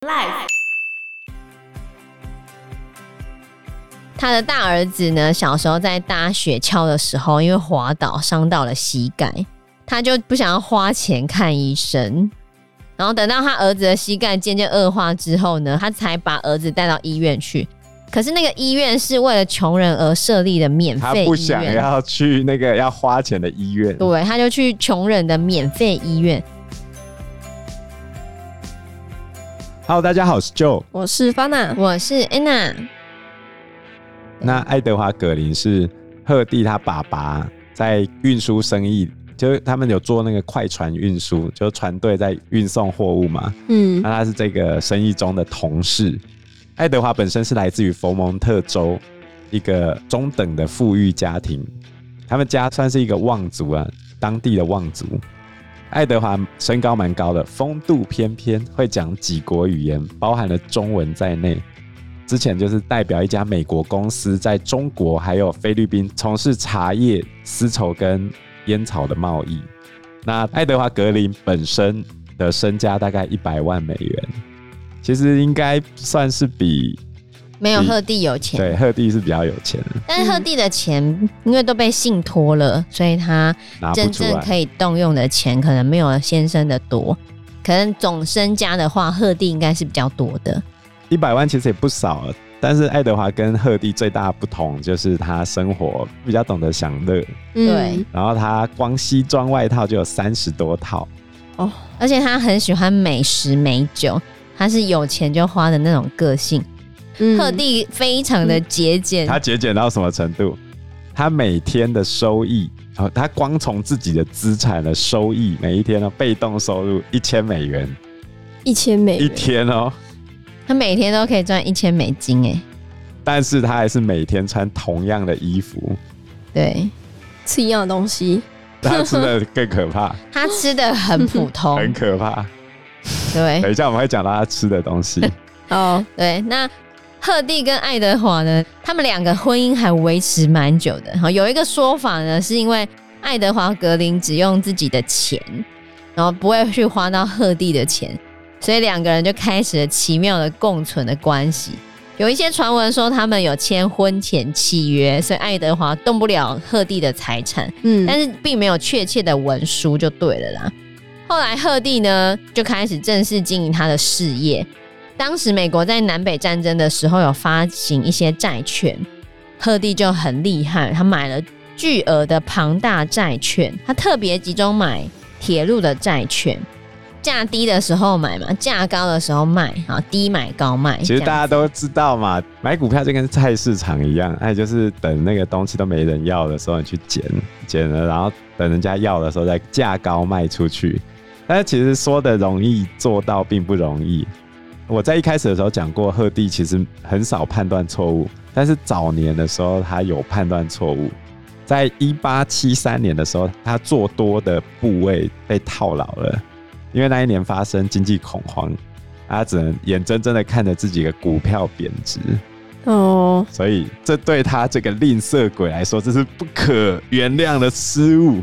Life。他的大儿子呢，小时候在搭雪橇的时候，因为滑倒伤到了膝盖，他就不想要花钱看医生。然后等到他儿子的膝盖渐渐恶化之后呢，他才把儿子带到医院去。可是那个医院是为了穷人而设立的免费医院，他不想要去那个要花钱的医院。对，他就去穷人的免费医院。Hello，大家好，我是 Joe，我是 Fana，我是 Anna。那爱德华·葛林是赫蒂他爸爸在运输生意，就是他们有做那个快船运输，就是船队在运送货物嘛。嗯，那他是这个生意中的同事。爱德华本身是来自于佛蒙特州一个中等的富裕家庭，他们家算是一个望族啊，当地的望族。爱德华身高蛮高的，风度翩翩，会讲几国语言，包含了中文在内。之前就是代表一家美国公司在中国还有菲律宾从事茶叶、丝绸跟烟草的贸易。那爱德华·格林本身的身家大概一百万美元，其实应该算是比没有赫蒂有钱。对，赫蒂是比较有钱的，但是赫蒂的钱因为都被信托了，所以他真正可以动用的钱可能没有先生的多。可能总身家的话，赫蒂应该是比较多的。一百万其实也不少了，但是爱德华跟赫蒂最大的不同就是他生活比较懂得享乐，对，然后他光西装外套就有三十多套哦，而且他很喜欢美食美酒，他是有钱就花的那种个性。嗯、赫蒂非常的节俭，他节俭到什么程度？他每天的收益，哦，他光从自己的资产的收益，每一天的被动收入一千美元，一千美元。一天哦。他每天都可以赚一千美金哎，但是他还是每天穿同样的衣服，对，吃一样的东西，他吃的更可怕，他吃的很普通，很可怕，对，等一下我们会讲到他吃的东西。哦，对，那赫蒂跟爱德华呢，他们两个婚姻还维持蛮久的。哈，有一个说法呢，是因为爱德华格林只用自己的钱，然后不会去花到赫蒂的钱。所以两个人就开始了奇妙的共存的关系。有一些传闻说他们有签婚前契约，所以爱德华动不了赫蒂的财产。嗯，但是并没有确切的文书，就对了啦。后来赫蒂呢就开始正式经营他的事业。当时美国在南北战争的时候有发行一些债券，赫蒂就很厉害，他买了巨额的庞大债券，他特别集中买铁路的债券。价低的时候买嘛，价高的时候卖，好，低买高卖。其实大家都知道嘛，买股票就跟菜市场一样，哎，就是等那个东西都没人要的时候，你去捡，捡了，然后等人家要的时候再价高卖出去。但是其实说的容易，做到并不容易。我在一开始的时候讲过，赫蒂其实很少判断错误，但是早年的时候他有判断错误。在一八七三年的时候，他做多的部位被套牢了。因为那一年发生经济恐慌，他只能眼睁睁的看着自己的股票贬值哦，所以这对他这个吝啬鬼来说，这是不可原谅的失误。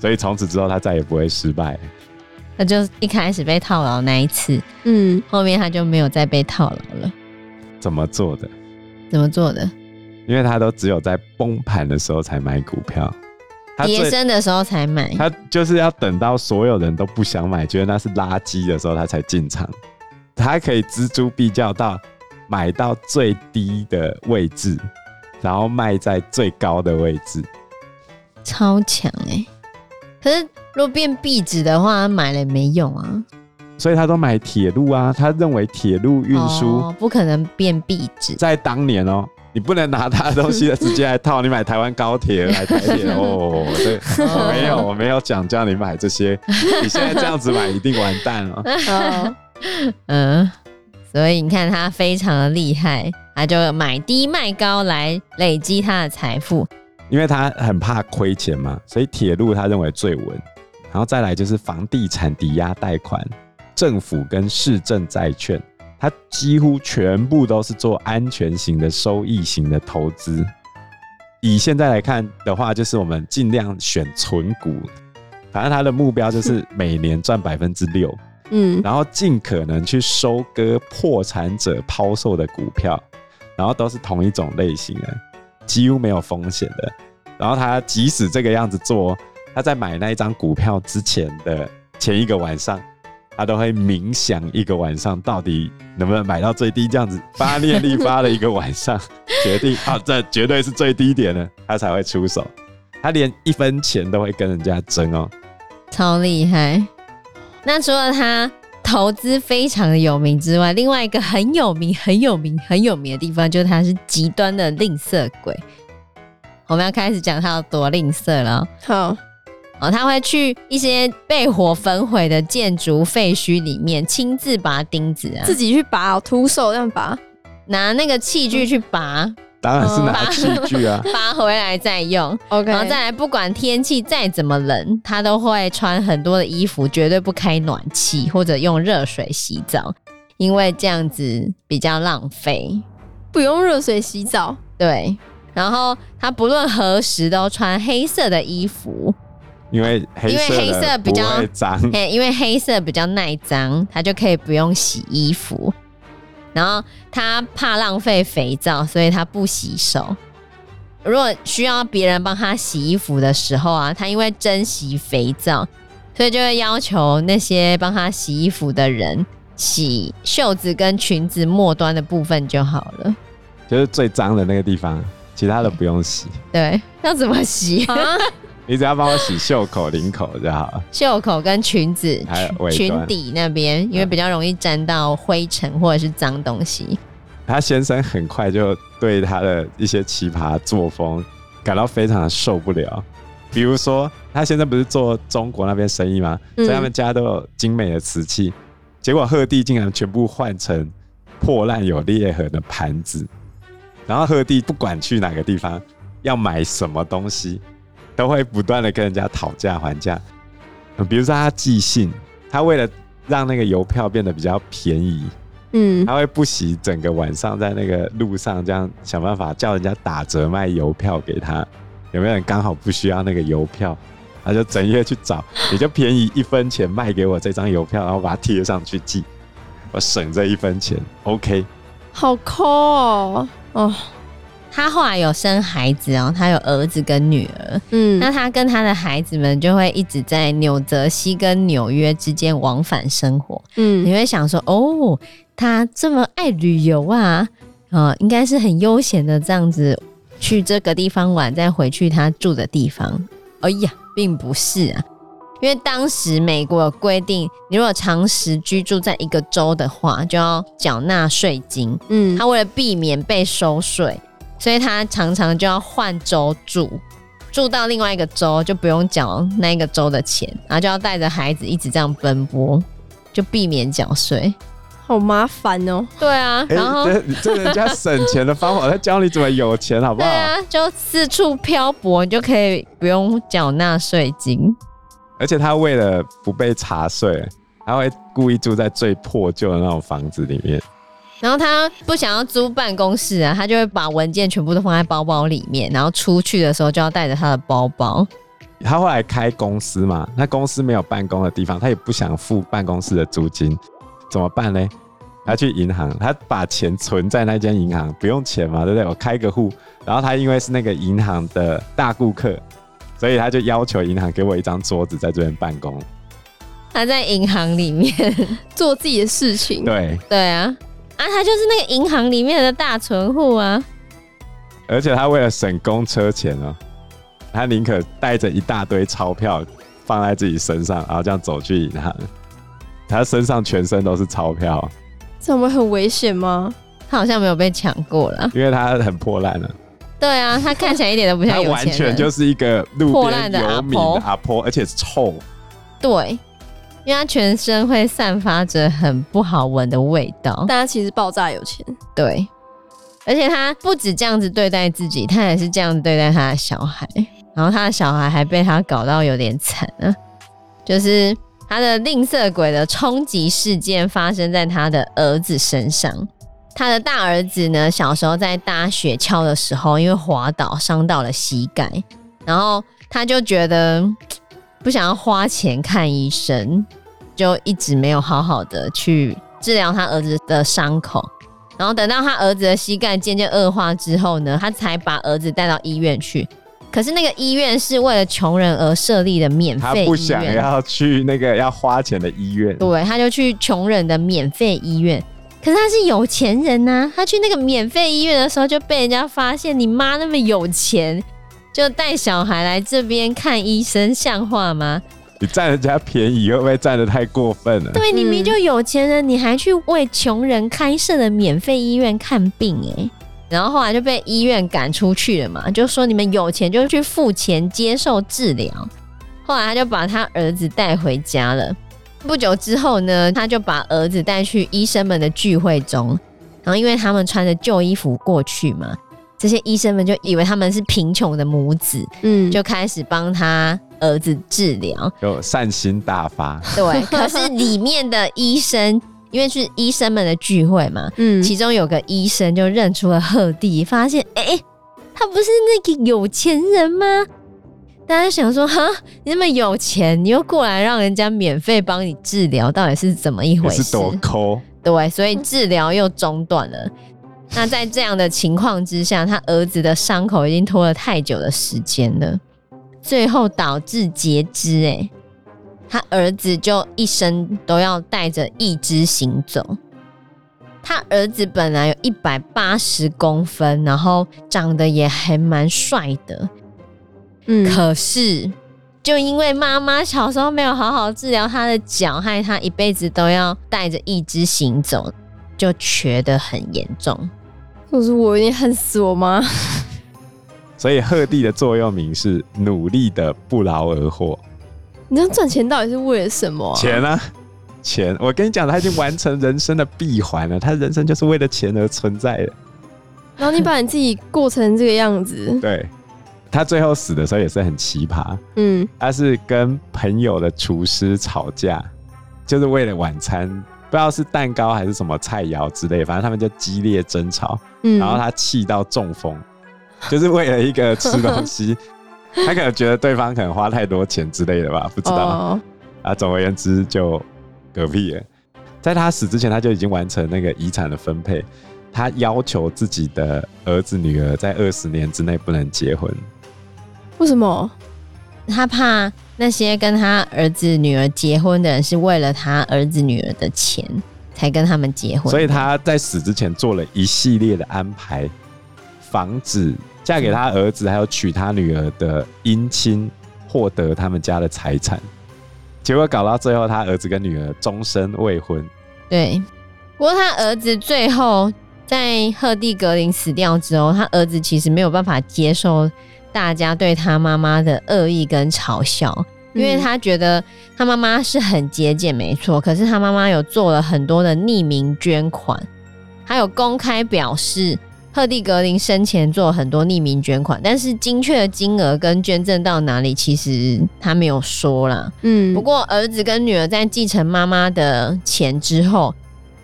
所以从此之后，他再也不会失败。那就一开始被套牢那一次，嗯，后面他就没有再被套牢了。怎么做的？怎么做的？因为他都只有在崩盘的时候才买股票。跌深的时候才买，他就是要等到所有人都不想买，觉得那是垃圾的时候，他才进场。他可以锱铢必较到买到最低的位置，然后卖在最高的位置，超强哎、欸！可是如果变壁纸的话，买了也没用啊。所以他都买铁路啊，他认为铁路运输、哦、不可能变壁纸，在当年哦。你不能拿他的东西直接来套，你买台湾高铁来台铁 哦，对，我没有，我没有讲叫你买这些，你现在这样子买一定完蛋了。嗯，所以你看他非常的厉害，他就买低卖高来累积他的财富，因为他很怕亏钱嘛，所以铁路他认为最稳，然后再来就是房地产抵押贷款、政府跟市政债券。它几乎全部都是做安全型的、收益型的投资。以现在来看的话，就是我们尽量选存股。反正它的目标就是每年赚百分之六，嗯，然后尽可能去收割破产者抛售的股票，然后都是同一种类型的，几乎没有风险的。然后他即使这个样子做，他在买那一张股票之前的前一个晚上，他都会冥想一个晚上，到底能不能买到最低，这样子发念力发了一个晚上，决定啊，这绝对是最低点了，他才会出手。他连一分钱都会跟人家争哦，超厉害。那除了他投资非常的有名之外，另外一个很有名、很有名、很有名的地方，就是他是极端的吝啬鬼。我们要开始讲他有多吝啬了。好，哦，他会去一些被火焚毁的建筑废墟里面，亲自拔钉子啊，自己去拔，徒手这样拔，拿那个器具去拔。嗯当然是拿器具啊，拔回来再用。OK，然后再来，不管天气再怎么冷，他都会穿很多的衣服，绝对不开暖气或者用热水洗澡，因为这样子比较浪费。不用热水洗澡，对。然后他不论何时都穿黑色的衣服，因为黑色，因为黑色比较脏，因为黑色比较耐脏，它就可以不用洗衣服。然后他怕浪费肥皂，所以他不洗手。如果需要别人帮他洗衣服的时候啊，他因为珍惜肥皂，所以就会要求那些帮他洗衣服的人洗袖子跟裙子末端的部分就好了，就是最脏的那个地方，其他的不用洗。对，要怎么洗 啊？你只要帮我洗袖口、领口就好。袖口跟裙子，还有裙底那边，因为比较容易沾到灰尘或者是脏东西。他先生很快就对他的一些奇葩作风感到非常的受不了。比如说，他先生不是做中国那边生意吗？所以他们家都有精美的瓷器，结果贺帝竟然全部换成破烂有裂痕的盘子。然后贺帝不管去哪个地方，要买什么东西。都会不断的跟人家讨价还价，比如说他寄信，他为了让那个邮票变得比较便宜，嗯，他会不惜整个晚上在那个路上这样想办法叫人家打折卖邮票给他。有没有人刚好不需要那个邮票，他就整夜去找，也就便宜一分钱卖给我这张邮票，然后把它贴上去寄，我省这一分钱。OK，好抠哦，哦。他后来有生孩子哦，他有儿子跟女儿。嗯，那他跟他的孩子们就会一直在纽泽西跟纽约之间往返生活。嗯，你会想说，哦，他这么爱旅游啊，啊、呃，应该是很悠闲的这样子去这个地方玩，再回去他住的地方。哎呀，并不是啊，因为当时美国有规定，你如果长时居住在一个州的话，就要缴纳税金。嗯，他为了避免被收税。所以他常常就要换州住，住到另外一个州就不用缴那个州的钱，然后就要带着孩子一直这样奔波，就避免缴税，好麻烦哦。对啊，然后、欸、这这人家省钱的方法，他教你怎么有钱，好不好？对啊，就四处漂泊，你就可以不用缴纳税金。而且他为了不被查税，他会故意住在最破旧的那种房子里面。然后他不想要租办公室啊，他就会把文件全部都放在包包里面，然后出去的时候就要带着他的包包。他后来开公司嘛，那公司没有办公的地方，他也不想付办公室的租金，怎么办呢？他去银行，他把钱存在那间银行，不用钱嘛，对不对？我开个户，然后他因为是那个银行的大顾客，所以他就要求银行给我一张桌子在这边办公。他在银行里面 做自己的事情。对对啊。啊，他就是那个银行里面的大存户啊！而且他为了省公车钱啊，他宁可带着一大堆钞票放在自己身上，然后这样走去银行。他身上全身都是钞票，这样会很危险吗？他好像没有被抢过了，因为他很破烂了。对啊，他看起来一点都不像有钱人，他完全就是一个路边游民的阿婆，而且是臭。对。因为他全身会散发着很不好闻的味道，但他其实爆炸有钱。对，而且他不止这样子对待自己，他也是这样子对待他的小孩。然后他的小孩还被他搞到有点惨啊，就是他的吝啬鬼的冲击事件发生在他的儿子身上。他的大儿子呢，小时候在搭雪橇的时候，因为滑倒伤到了膝盖，然后他就觉得。不想要花钱看医生，就一直没有好好的去治疗他儿子的伤口。然后等到他儿子的膝盖渐渐恶化之后呢，他才把儿子带到医院去。可是那个医院是为了穷人而设立的免费医院，他不想要去那个要花钱的医院。对，他就去穷人的免费医院。可是他是有钱人呐、啊，他去那个免费医院的时候就被人家发现，你妈那么有钱，就带小孩来这边看医生，像话吗？你占人家便宜，会不会占的太过分了？对，你明明就有钱人，你还去为穷人开设的免费医院看病、欸，哎，然后后来就被医院赶出去了嘛，就说你们有钱就去付钱接受治疗。后来他就把他儿子带回家了。不久之后呢，他就把儿子带去医生们的聚会中，然后因为他们穿着旧衣服过去嘛，这些医生们就以为他们是贫穷的母子，嗯，就开始帮他。儿子治疗就善心大发，对。可是里面的医生，因为是医生们的聚会嘛，嗯，其中有个医生就认出了鹤棣，发现哎、欸，他不是那个有钱人吗？大家想说，哈，你那么有钱，你又过来让人家免费帮你治疗，到底是怎么一回事？是多抠？对，所以治疗又中断了。那在这样的情况之下，他儿子的伤口已经拖了太久的时间了。最后导致截肢，哎，他儿子就一生都要带着一只行走。他儿子本来有一百八十公分，然后长得也还蛮帅的，嗯，可是就因为妈妈小时候没有好好治疗他的脚，害他一辈子都要带着一只行走，就瘸得很严重。可是我有点恨死我妈。所以鹤棣的座右铭是努力的不劳而获。你这样赚钱到底是为了什么啊？钱啊，钱！我跟你讲，他已经完成人生的闭环了。他人生就是为了钱而存在的。然后你把你自己过成这个样子。对，他最后死的时候也是很奇葩。嗯，他是跟朋友的厨师吵架，就是为了晚餐，不知道是蛋糕还是什么菜肴之类，反正他们就激烈争吵。嗯，然后他气到中风。就是为了一个吃东西，他可能觉得对方可能花太多钱之类的吧，不知道。Oh. 啊，总而言之就嗝屁了。在他死之前，他就已经完成那个遗产的分配。他要求自己的儿子女儿在二十年之内不能结婚。为什么？他怕那些跟他儿子女儿结婚的人是为了他儿子女儿的钱才跟他们结婚，所以他在死之前做了一系列的安排。防止嫁给他儿子还有娶他女儿的姻亲获得他们家的财产，结果搞到最后，他儿子跟女儿终身未婚。对，不过他儿子最后在赫蒂格林死掉之后，他儿子其实没有办法接受大家对他妈妈的恶意跟嘲笑，因为他觉得他妈妈是很节俭，没错，可是他妈妈有做了很多的匿名捐款，还有公开表示。赫蒂格林生前做了很多匿名捐款，但是精确的金额跟捐赠到哪里，其实他没有说啦。嗯，不过儿子跟女儿在继承妈妈的钱之后，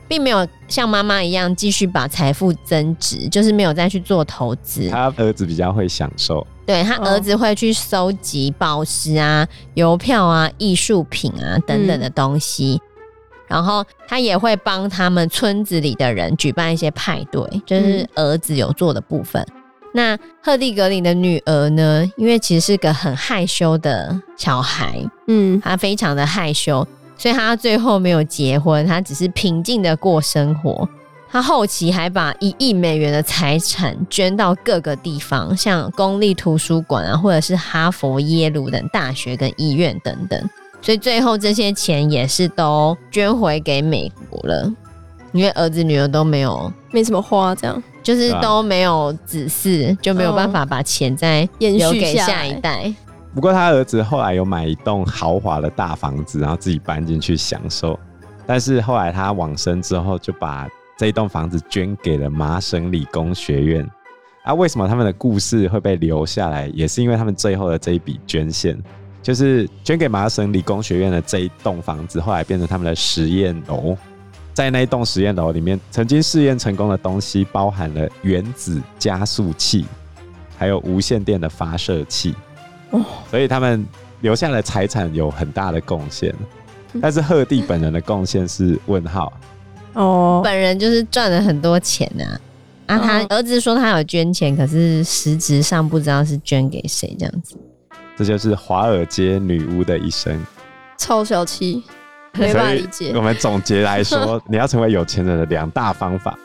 并没有像妈妈一样继续把财富增值，就是没有再去做投资。他儿子比较会享受，对，他儿子会去收集宝石啊、邮票啊、艺术品啊等等的东西。嗯然后他也会帮他们村子里的人举办一些派对，就是儿子有做的部分。嗯、那赫蒂格林的女儿呢？因为其实是个很害羞的小孩，嗯，她非常的害羞，所以她最后没有结婚，她只是平静的过生活。她后期还把一亿美元的财产捐到各个地方，像公立图书馆啊，或者是哈佛、耶鲁等大学跟医院等等。所以最后这些钱也是都捐回给美国了，因为儿子女儿都没有没什么花，这样就是都没有子嗣，就没有办法把钱再留给下一代。不过他儿子后来有买一栋豪华的大房子，然后自己搬进去享受。但是后来他往生之后，就把这一栋房子捐给了麻省理工学院。啊，为什么他们的故事会被留下来？也是因为他们最后的这一笔捐献。就是捐给麻省理工学院的这一栋房子，后来变成他们的实验楼。在那一栋实验楼里面，曾经试验成功的东西包含了原子加速器，还有无线电的发射器。哦，所以他们留下的财产有很大的贡献。但是赫蒂本人的贡献是问号。哦，本人就是赚了很多钱呐、啊。啊，他儿子说他有捐钱，可是实质上不知道是捐给谁这样子。这就是华尔街女巫的一生，超小气，没办法理解。我们总结来说，你要成为有钱人的两大方法：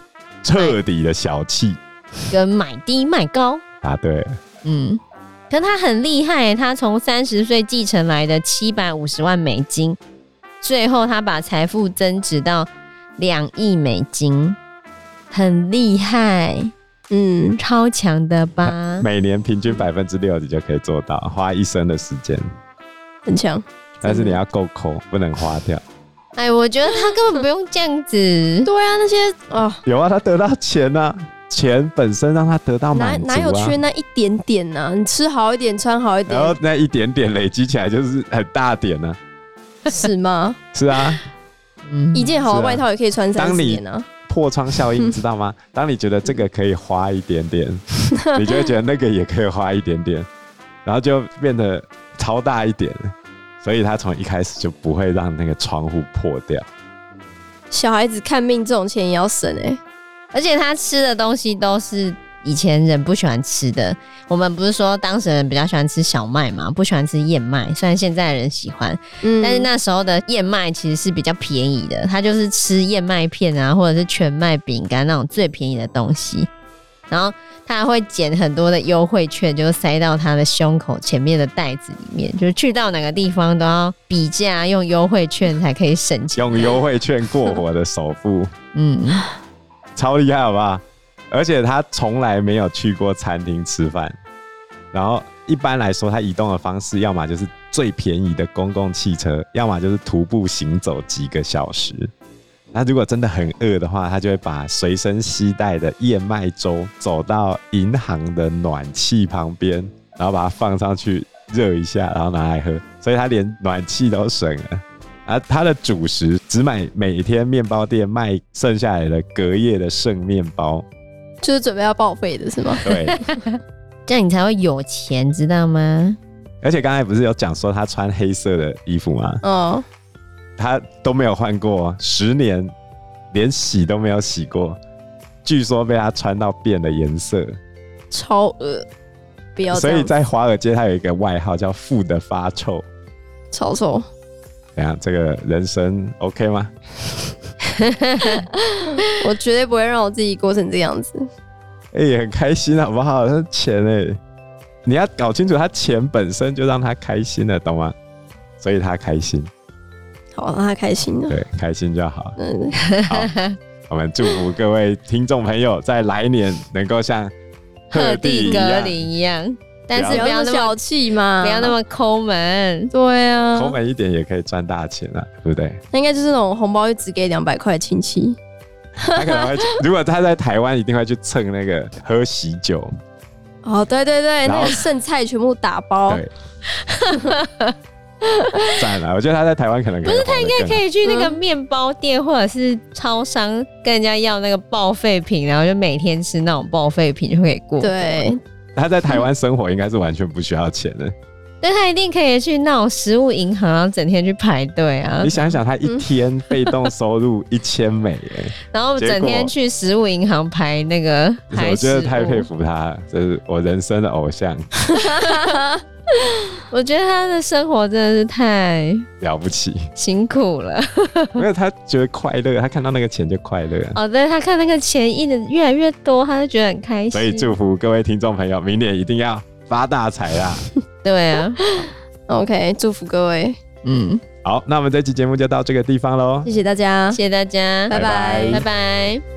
彻底的小气，跟买低卖高。啊对了，嗯，可他很厉害，他从三十岁继承来的七百五十万美金，最后他把财富增值到两亿美金，很厉害，嗯，超强的吧？每年平均百分之六，你就可以做到，花一生的时间，很强。但是你要够抠，不能花掉。哎，我觉得他根本不用这样子。对啊，那些哦，有啊，他得到钱啊，钱本身让他得到满足啊，哪哪有缺那一点点呢？你吃好一点，穿好一点，然后那一点点累积起来就是很大点呢。是吗？是啊，嗯，一件好的外套也可以穿三十年啊。破窗效应知道吗？当你觉得这个可以花一点点，你就会觉得那个也可以花一点点，然后就变得超大一点。所以他从一开始就不会让那个窗户破掉。小孩子看病这种钱也要省哎、欸，而且他吃的东西都是以前人不喜欢吃的。我们不是说当时人比较喜欢吃小麦嘛，不喜欢吃燕麦。虽然现在的人喜欢，嗯，但是那时候的燕麦其实是比较便宜的。它就是吃燕麦片啊，或者是全麦饼干那种最便宜的东西。然后他还会捡很多的优惠券，就塞到他的胸口前面的袋子里面，就是去到哪个地方都要比价，用优惠券才可以省钱。用优惠券过活的首富，嗯，超厉害，好不好？而且他从来没有去过餐厅吃饭。然后一般来说，他移动的方式，要么就是最便宜的公共汽车，要么就是徒步行走几个小时。那如果真的很饿的话，他就会把随身携带的燕麦粥走到银行的暖气旁边，然后把它放上去热一下，然后拿来喝。所以他连暖气都省了。而他的主食只买每天面包店卖剩下来的隔夜的剩面包，就是准备要报废的是吗？对，这样你才会有钱，知道吗？而且刚才不是有讲说他穿黑色的衣服吗？哦。他都没有换过，十年连洗都没有洗过，据说被他穿到变了颜色，超恶，不要。所以在华尔街，他有一个外号叫“富的发臭”，超臭。怎样？这个人生 OK 吗？我绝对不会让我自己过成这样子。哎、欸，很开心好不好？他钱哎、欸，你要搞清楚，他钱本身就让他开心了，懂吗？所以他开心。好，让他开心了。对，开心就好。嗯，好，我们祝福各位听众朋友，在来年能够像贺帝格林一样，但是不要那么小气嘛，不要那么抠门。对啊，抠门一点也可以赚大钱啊，对不对？那应该就是那种红包就只给两百块亲戚。他可能会，如果他在台湾，一定会去蹭那个喝喜酒。哦，对对对，那个剩菜全部打包。对。赞了，我觉得他在台湾可能可不是，他应该可以去那个面包店或者是超商跟人家要那个报废品，然后就每天吃那种报废品就可以过。对，他在台湾生活应该是完全不需要钱的。但，他一定可以去那种食物银行，然后整天去排队啊。你想想，他一天被动收入一千美元，然后整天去食物银行排那个排。我觉得太佩服他，这是我人生的偶像。我觉得他的生活真的是太了不起，辛苦了。没有他觉得快乐，他看到那个钱就快乐。哦，对，他看那个钱印的越来越多，他就觉得很开心。所以祝福各位听众朋友，明年一定要发大财啦！对啊，OK，祝福各位。嗯，好，那我们这期节目就到这个地方喽。谢谢大家，谢谢大家，拜拜，拜拜。